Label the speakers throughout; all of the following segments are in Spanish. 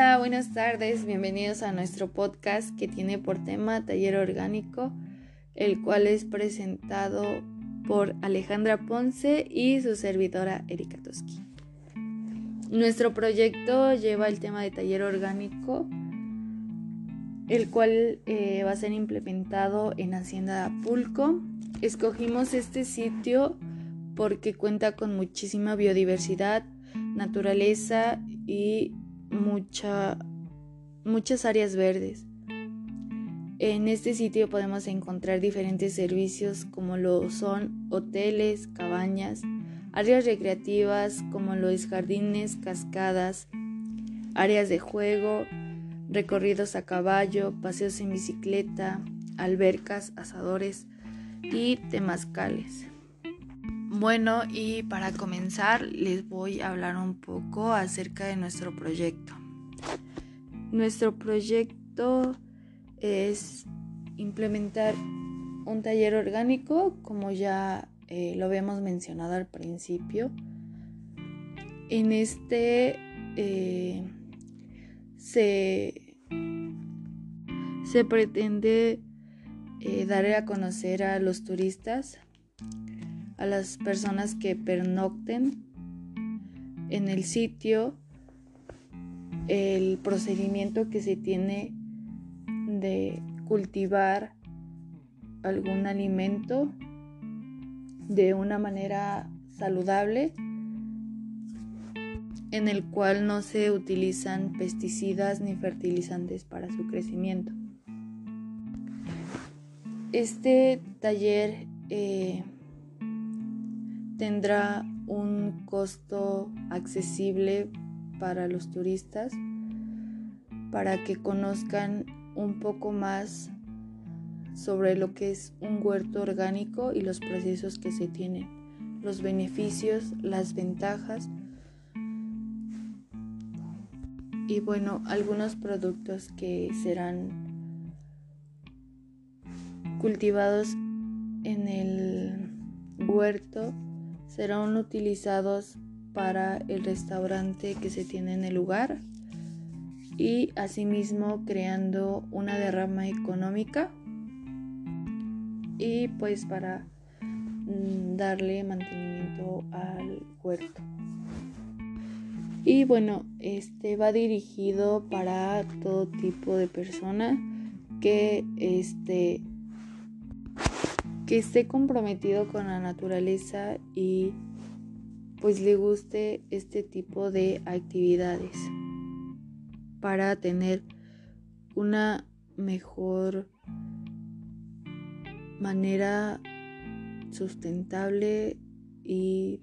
Speaker 1: Hola, buenas tardes, bienvenidos a nuestro podcast que tiene por tema Taller Orgánico, el cual es presentado por Alejandra Ponce y su servidora Erika Toski. Nuestro proyecto lleva el tema de taller orgánico, el cual eh, va a ser implementado en Hacienda Pulco. Escogimos este sitio porque cuenta con muchísima biodiversidad, naturaleza y mucha, muchas áreas verdes. En este sitio podemos encontrar diferentes servicios como lo son hoteles, cabañas, áreas recreativas como los jardines, cascadas, áreas de juego, recorridos a caballo, paseos en bicicleta, albercas, asadores y temazcales. Bueno, y para comenzar les voy a hablar un poco acerca de nuestro proyecto. Nuestro proyecto es implementar un taller orgánico, como ya eh, lo habíamos mencionado al principio. En este eh, se, se, pretende eh, dar a conocer a los turistas, a las personas que pernocten en el sitio, el procedimiento que se tiene de cultivar algún alimento de una manera saludable en el cual no se utilizan pesticidas ni fertilizantes para su crecimiento. Este taller eh, tendrá un costo accesible para los turistas para que conozcan un poco más sobre lo que es un huerto orgánico y los procesos que se tienen, los beneficios, las ventajas. Y bueno, algunos productos que serán cultivados en el huerto serán utilizados para el restaurante que se tiene en el lugar y asimismo creando una derrama económica y pues para mm, darle mantenimiento al huerto. Y bueno, este va dirigido para todo tipo de persona que este que esté comprometido con la naturaleza y pues le guste este tipo de actividades para tener una mejor manera sustentable y,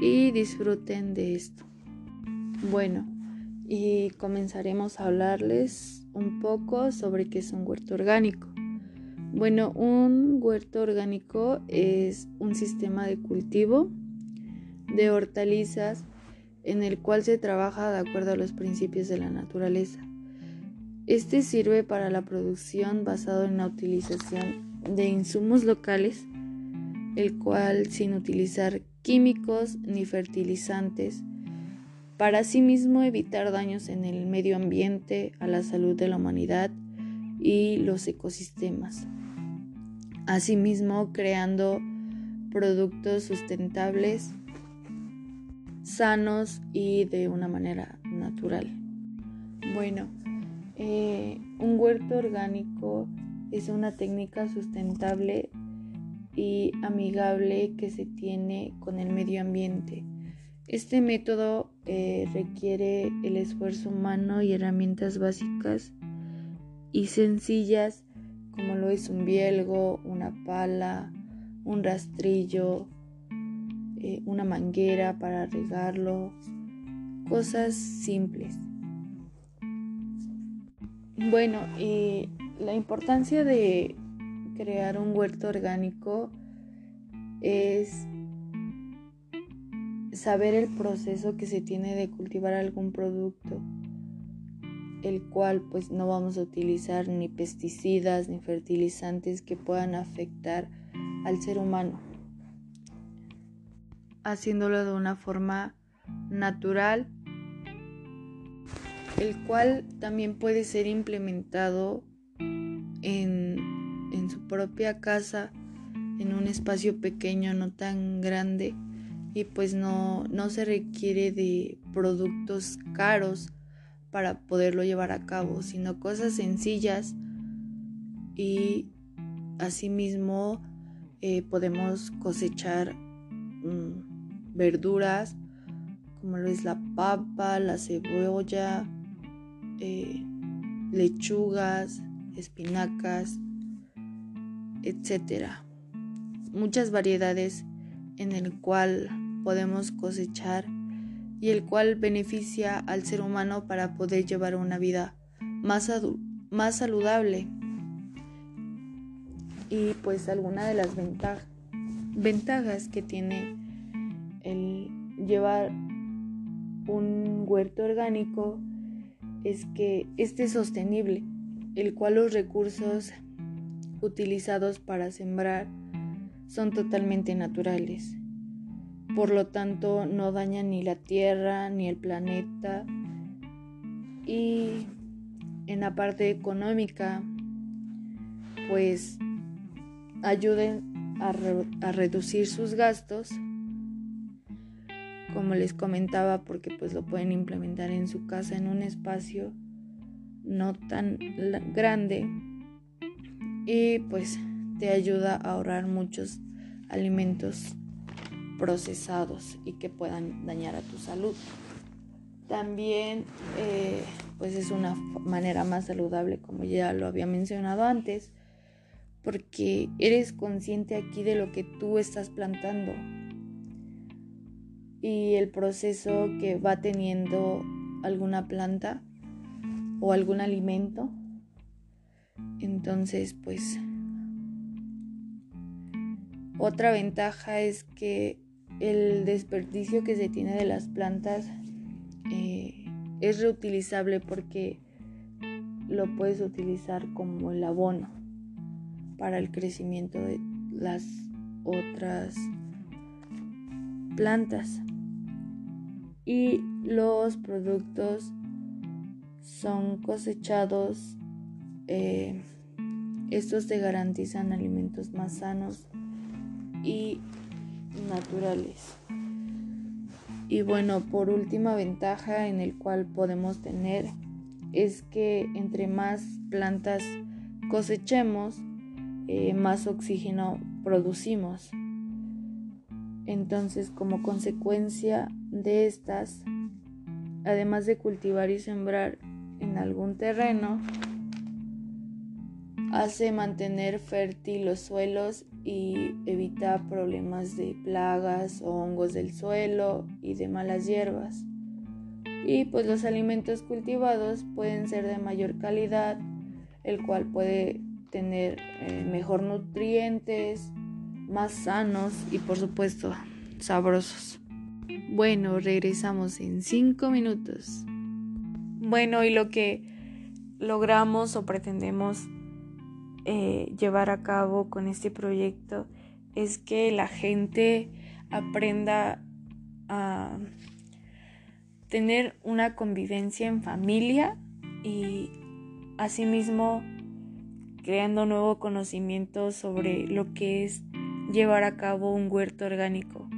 Speaker 1: y disfruten de esto. Bueno, y comenzaremos a hablarles un poco sobre qué es un huerto orgánico. Bueno, un huerto orgánico es un sistema de cultivo de hortalizas en el cual se trabaja de acuerdo a los principios de la naturaleza. Este sirve para la producción basado en la utilización de insumos locales, el cual sin utilizar químicos ni fertilizantes, para asimismo evitar daños en el medio ambiente, a la salud de la humanidad y los ecosistemas. Asimismo, creando productos sustentables, sanos y de una manera natural. Bueno, eh, un huerto orgánico es una técnica sustentable y amigable que se tiene con el medio ambiente. Este método eh, requiere el esfuerzo humano y herramientas básicas y sencillas como lo es un bielgo, una pala, un rastrillo, eh, una manguera para regarlo, cosas simples. Bueno, la importancia de crear un huerto orgánico es saber el proceso que se tiene de cultivar algún producto, el cual pues no vamos a utilizar ni pesticidas ni fertilizantes que puedan afectar al ser humano, haciéndolo de una forma natural el cual también puede ser implementado en, en su propia casa, en un espacio pequeño, no tan grande, y pues no, no se requiere de productos caros para poderlo llevar a cabo, sino cosas sencillas y asimismo eh, podemos cosechar mm, verduras como lo es la papa, la cebolla, eh, lechugas, espinacas, etcétera. Muchas variedades en el cual podemos cosechar y el cual beneficia al ser humano para poder llevar una vida más, más saludable. Y pues alguna de las ventajas que tiene el llevar un huerto orgánico es que este es sostenible, el cual los recursos utilizados para sembrar son totalmente naturales. Por lo tanto, no dañan ni la Tierra ni el planeta. Y en la parte económica, pues ayuden a, a reducir sus gastos como les comentaba, porque pues lo pueden implementar en su casa en un espacio no tan grande y pues te ayuda a ahorrar muchos alimentos procesados y que puedan dañar a tu salud. También eh, pues es una manera más saludable como ya lo había mencionado antes porque eres consciente aquí de lo que tú estás plantando y el proceso que va teniendo alguna planta o algún alimento. Entonces, pues, otra ventaja es que el desperdicio que se tiene de las plantas eh, es reutilizable porque lo puedes utilizar como el abono para el crecimiento de las otras plantas y los productos son cosechados. Eh, estos te garantizan alimentos más sanos y naturales. Y bueno, por última ventaja en el cual podemos tener es que entre más plantas cosechemos, eh, más oxígeno producimos. Entonces, como consecuencia de estas, además de cultivar y sembrar en algún terreno, hace mantener fértil los suelos y evita problemas de plagas o hongos del suelo y de malas hierbas. Y pues los alimentos cultivados pueden ser de mayor calidad, el cual puede tener eh, mejor nutrientes, más sanos y por supuesto sabrosos. Bueno, regresamos en cinco minutos. Bueno, y lo que logramos o pretendemos eh, llevar a cabo con este proyecto es que la gente aprenda a tener una convivencia en familia y asimismo creando nuevo conocimiento sobre lo que es llevar a cabo un huerto orgánico.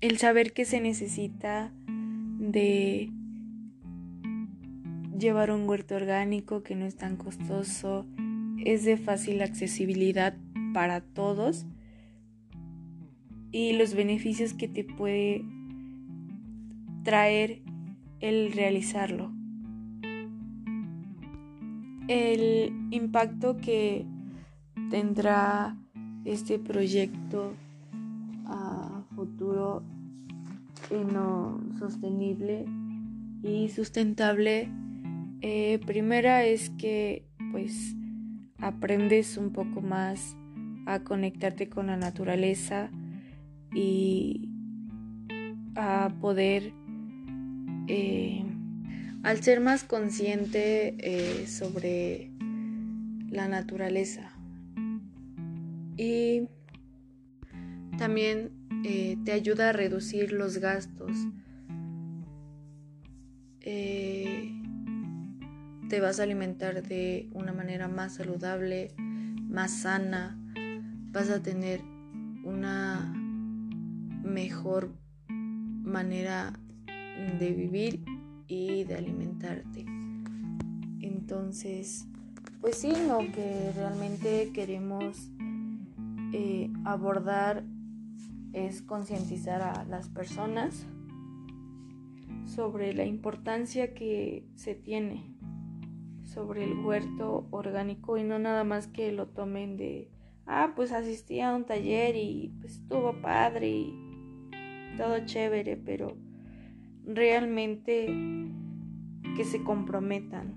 Speaker 1: El saber que se necesita de llevar un huerto orgánico que no es tan costoso, es de fácil accesibilidad para todos y los beneficios que te puede traer el realizarlo. El impacto que tendrá este proyecto a futuro en lo sostenible y sustentable. Eh, primera es que pues aprendes un poco más a conectarte con la naturaleza y a poder eh, al ser más consciente eh, sobre la naturaleza y también te ayuda a reducir los gastos. Te vas a alimentar de una manera más saludable, más sana, vas a tener una mejor manera de vivir y de alimentarte. Entonces, pues sí, lo que realmente queremos eh, abordar es concientizar a las personas sobre la importancia que se tiene sobre el huerto orgánico y no nada más que lo tomen de, ah, pues asistí a un taller y pues estuvo padre y todo chévere, pero realmente que se comprometan,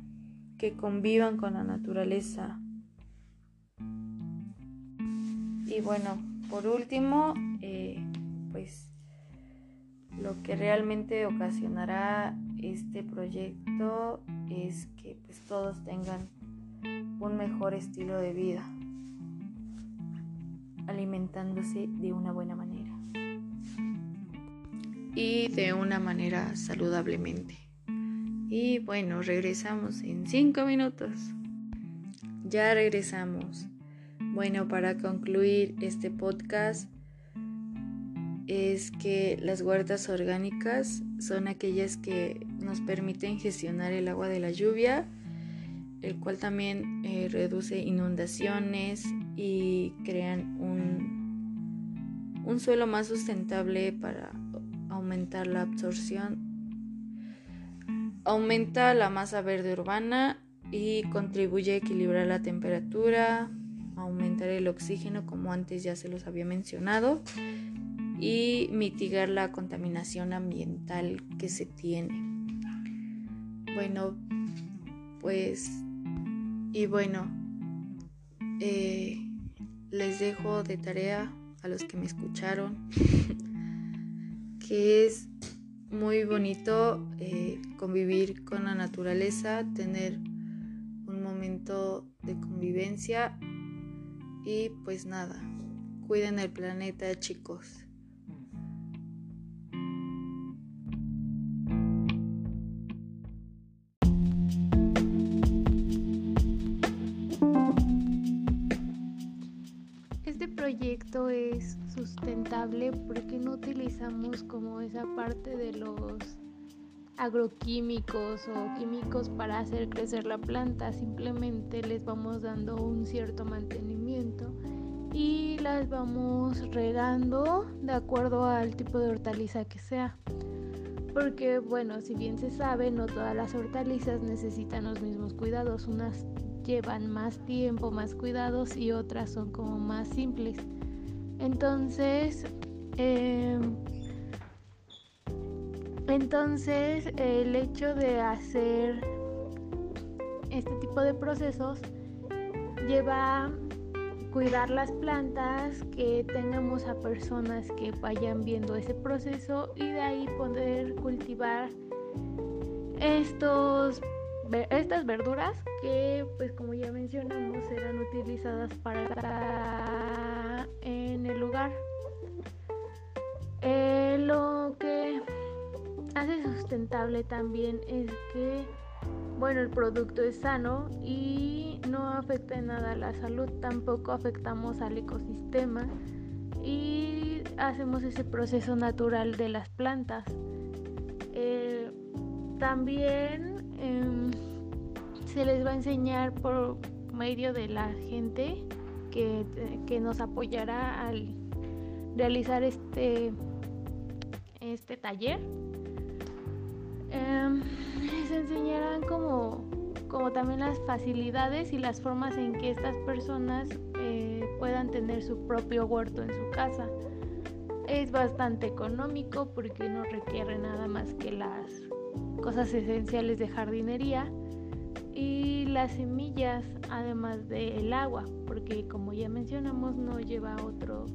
Speaker 1: que convivan con la naturaleza. Y bueno, por último, eh, pues lo que realmente ocasionará este proyecto es que pues todos tengan un mejor estilo de vida, alimentándose de una buena manera y de una manera saludablemente. Y bueno, regresamos en cinco minutos. Ya regresamos. Bueno, para concluir este podcast, es que las huertas orgánicas son aquellas que nos permiten gestionar el agua de la lluvia, el cual también eh, reduce inundaciones y crean un, un suelo más sustentable para aumentar la absorción, aumenta la masa verde urbana y contribuye a equilibrar la temperatura, aumentar el oxígeno como antes ya se los había mencionado y mitigar la contaminación ambiental que se tiene. Bueno, pues, y bueno, eh, les dejo de tarea a los que me escucharon que es muy bonito eh, convivir con la naturaleza, tener un momento de convivencia y pues nada, cuiden el planeta chicos.
Speaker 2: Como esa parte de los agroquímicos o químicos para hacer crecer la planta, simplemente les vamos dando un cierto mantenimiento y las vamos regando de acuerdo al tipo de hortaliza que sea. Porque bueno, si bien se sabe, no todas las hortalizas necesitan los mismos cuidados, unas llevan más tiempo, más cuidados y otras son como más simples. Entonces, em, entonces el hecho de hacer este tipo de procesos lleva a cuidar las plantas, que tengamos a personas que vayan viendo ese proceso y de ahí poder cultivar estos estas verduras que pues como ya mencionamos serán utilizadas para en el lugar. Eh, lo que hace sustentable también es que bueno el producto es sano y no afecta en nada a la salud tampoco afectamos al ecosistema y hacemos ese proceso natural de las plantas eh, también Em, se les va a enseñar por medio de la gente que, nos apoyará al realizar este, este taller. Les enseñarán como, como también las facilidades y las formas en que estas personas eh, puedan tener su propio huerto en su casa. Es bastante económico porque no requiere nada más que las cosas esenciales de jardinería y las semillas además del agua porque como ya mencionamos no lleva otro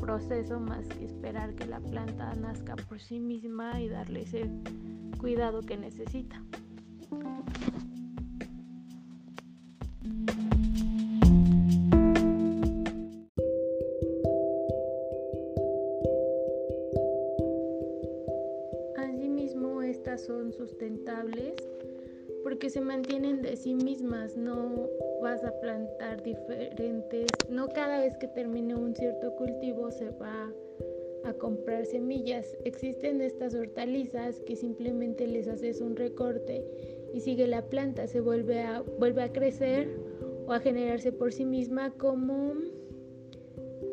Speaker 2: proceso más que esperar que la planta nazca por sí misma y darle ese cuidado que necesita. son sustentables porque se mantienen de sí mismas, no vas a plantar diferentes, no cada vez que termine un cierto cultivo se va a comprar semillas. Existen estas hortalizas que simplemente les haces un recorte y sigue la planta, se vuelve a, vuelve a crecer o a generarse por sí misma como,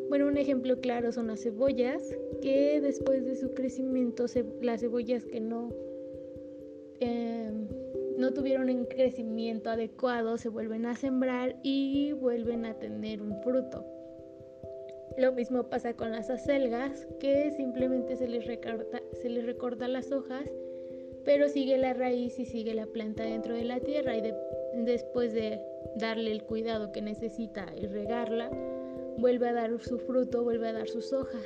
Speaker 2: bueno, un ejemplo claro son las cebollas, que después de su crecimiento, las cebollas que no, em, no tuvieron un crecimiento adecuado se vuelven a sembrar y vuelven a tener un fruto. Lo mismo pasa con las acelgas, que simplemente se les recorta, se les recorta las hojas, pero sigue la raíz y sigue la planta dentro de la tierra y después de darle el cuidado que necesita y regarla, vuelve a dar su fruto, vuelve a dar sus hojas.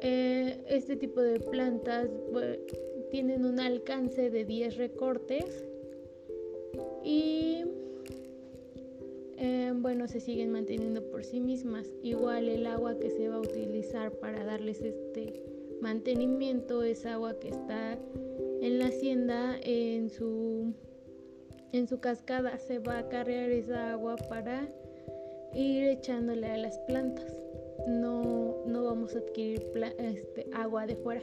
Speaker 2: Eh, este tipo de plantas tienen un alcance de 10 recortes y son buenos se siguen manteniendo por sí mismas. Igual el agua que se va a utilizar para darles este mantenimiento es agua que está en la hacienda, en su, en su cascada se va a cargar esa agua para ir echándole a las plantas. No, no vamos a adquirir este, agua de fuera.